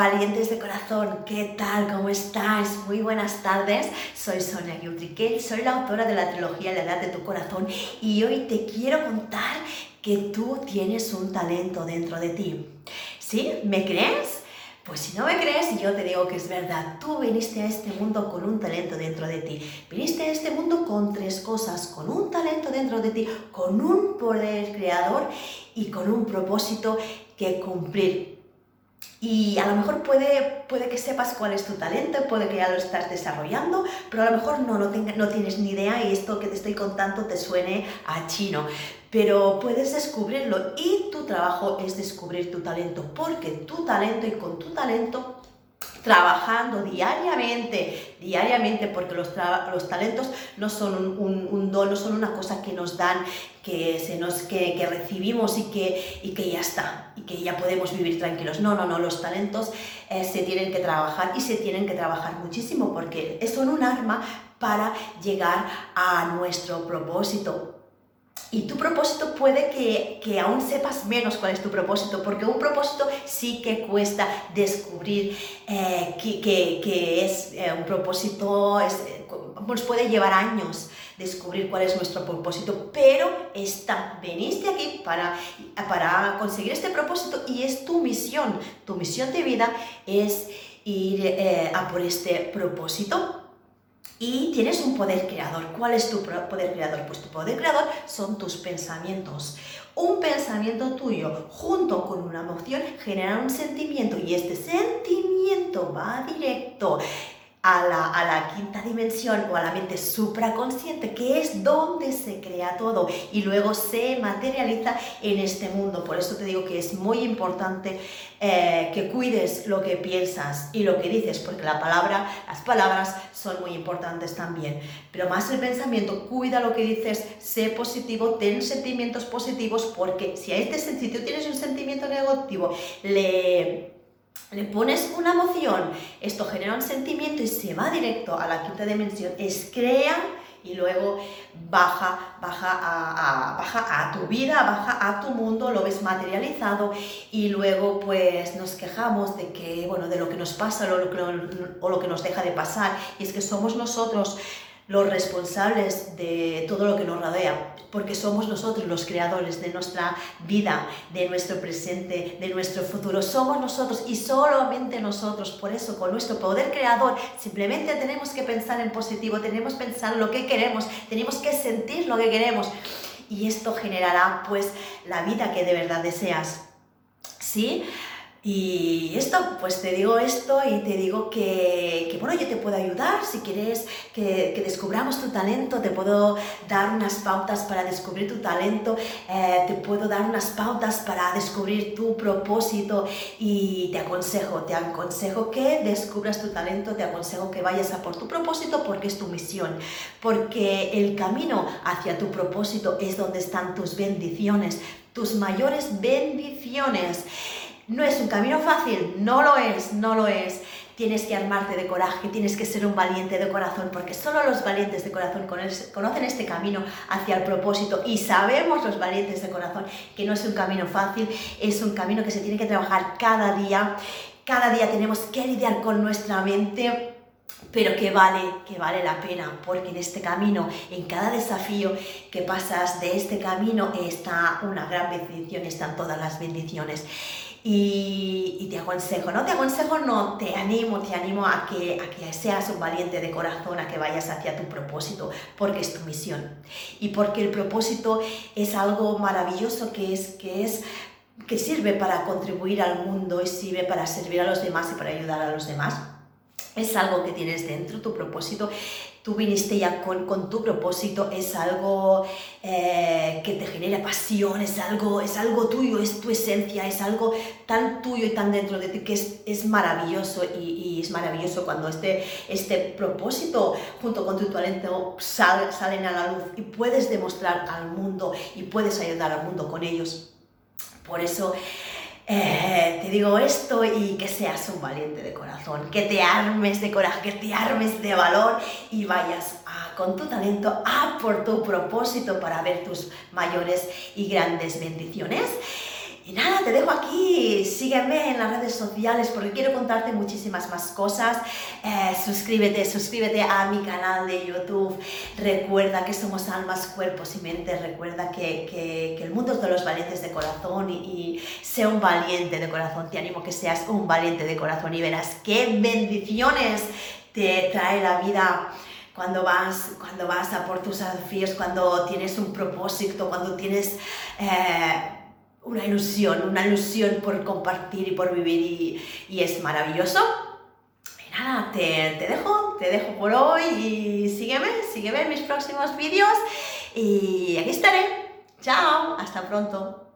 valientes de corazón, ¿qué tal? ¿Cómo estáis? Muy buenas tardes. Soy Sonia Gutriquel, soy la autora de la trilogía La Edad de tu Corazón y hoy te quiero contar que tú tienes un talento dentro de ti. ¿Sí? ¿Me crees? Pues si no me crees, yo te digo que es verdad. Tú viniste a este mundo con un talento dentro de ti. Viniste a este mundo con tres cosas, con un talento dentro de ti, con un poder creador y con un propósito que cumplir. Y a lo mejor puede, puede que sepas cuál es tu talento, puede que ya lo estás desarrollando, pero a lo mejor no, no, no tienes ni idea y esto que te estoy contando te suene a chino. Pero puedes descubrirlo y tu trabajo es descubrir tu talento, porque tu talento y con tu talento trabajando diariamente, diariamente, porque los, los talentos no son un, un, don, no son una cosa que nos dan, que, se nos, que, que, recibimos y que, y que ya está, y que ya podemos vivir tranquilos. No, no, no, los talentos eh, se tienen que trabajar y se tienen que trabajar muchísimo porque son un arma para llegar a nuestro propósito. Y tu propósito puede que, que, aún sepas menos cuál es tu propósito, porque un propósito sí que cuesta descubrir eh, que, que, es eh, un propósito, nos puede llevar años descubrir cuál es nuestro propósito, pero está, veniste aquí para, para conseguir este propósito y es tu misión, tu misión de vida es ir eh, a por este propósito y tienes un poder creador. ¿Cuál es tu poder creador? Pues tu poder creador son tus pensamientos. Un pensamiento tuyo junto con una emoción genera un sentimiento y este sentimiento va directo a la, a la, quinta dimensión o a la mente supraconsciente, que es donde se crea todo y luego se materializa en este mundo. Por eso te digo que es muy importante eh, que cuides lo que piensas y lo que dices, porque la palabra, las palabras son muy importantes también. Pero más el pensamiento, cuida lo que dices, sé positivo, ten sentimientos positivos, porque si a este sentido tienes un sentimiento negativo, le le pones una emoción, esto genera un sentimiento y se va directo a la quinta dimensión, es crea y luego baja, baja a, baja a tu vida, baja a tu mundo, lo ves materializado y luego pues nos quejamos de que, bueno, de lo que nos pasa o lo, o lo que nos deja de pasar. Y es que somos nosotros los responsables de todo lo que nos rodea, porque somos nosotros los creadores de nuestra vida, de nuestro presente, de nuestro futuro. Somos nosotros y solamente nosotros. Por eso, con nuestro poder creador, simplemente tenemos que pensar en positivo, tenemos que pensar lo que queremos, tenemos que sentir lo que queremos. Y esto generará pues la vida que de verdad deseas. ¿Sí? Y esto, pues te digo esto y te digo que, que bueno, yo te puedo ayudar. Si quieres que, que, descubramos tu talento, te puedo dar unas pautas para descubrir tu talento, eh, te puedo dar unas pautas para descubrir tu propósito. Y te aconsejo, te aconsejo que descubras tu talento, te aconsejo que vayas a por tu propósito porque es tu misión, porque el camino hacia tu propósito es donde están tus bendiciones, tus mayores bendiciones. No es un camino fácil, no lo es, no lo es. Tienes que armarte de coraje, tienes que ser un valiente de corazón, porque solo los valientes de corazón conocen este camino hacia el propósito y sabemos los valientes de corazón que no es un camino fácil, es un camino que se tiene que trabajar cada día. Cada día tenemos que lidiar con nuestra mente pero que vale, que vale la pena, porque en este camino, en cada desafío que pasas de este camino, está una gran bendición, están todas las bendiciones. Y, te aconsejo, no te aconsejo, no, te animo, te animo a que, a que seas un valiente de corazón, a que vayas hacia tu propósito, porque es tu misión. Y porque el propósito es algo maravilloso que es, que es que sirve para contribuir al mundo y sirve para servir a los demás y para ayudar a los demás es algo que tienes dentro, tu propósito, tú viniste ya con, con tu propósito, es algo eh, que te genera pasión, es algo, es algo tuyo, es tu esencia, es algo tan tuyo y tan dentro de ti que es, es maravilloso y, y, es maravilloso cuando este, este propósito junto con tu talento sal, salen a la luz y puedes demostrar al mundo y puedes ayudar al mundo con ellos. Por eso eh, te digo esto y que seas un valiente de corazón, que te armes de coraje, que te armes de valor y vayas con tu talento a por tu propósito para ver tus mayores y grandes bendiciones. Y nada, te dejo aquí. Sígueme en las redes sociales porque quiero contarte muchísimas más cosas. Eh, suscríbete, suscríbete a mi canal de YouTube. Recuerda que somos almas, cuerpos y mentes. Recuerda que, que, el mundo es de los valientes de corazón y, sea un valiente de corazón. Te animo a que seas un valiente de corazón y verás qué bendiciones te trae la vida cuando vas, cuando vas a por tus desafíos, cuando tienes un propósito, cuando tienes eh, una ilusión, una ilusión por compartir y por vivir y, es maravilloso. Y nada, te, te, dejo, te dejo por hoy y sígueme, sígueme en mis próximos vídeos y aquí estaré. Chao, hasta pronto.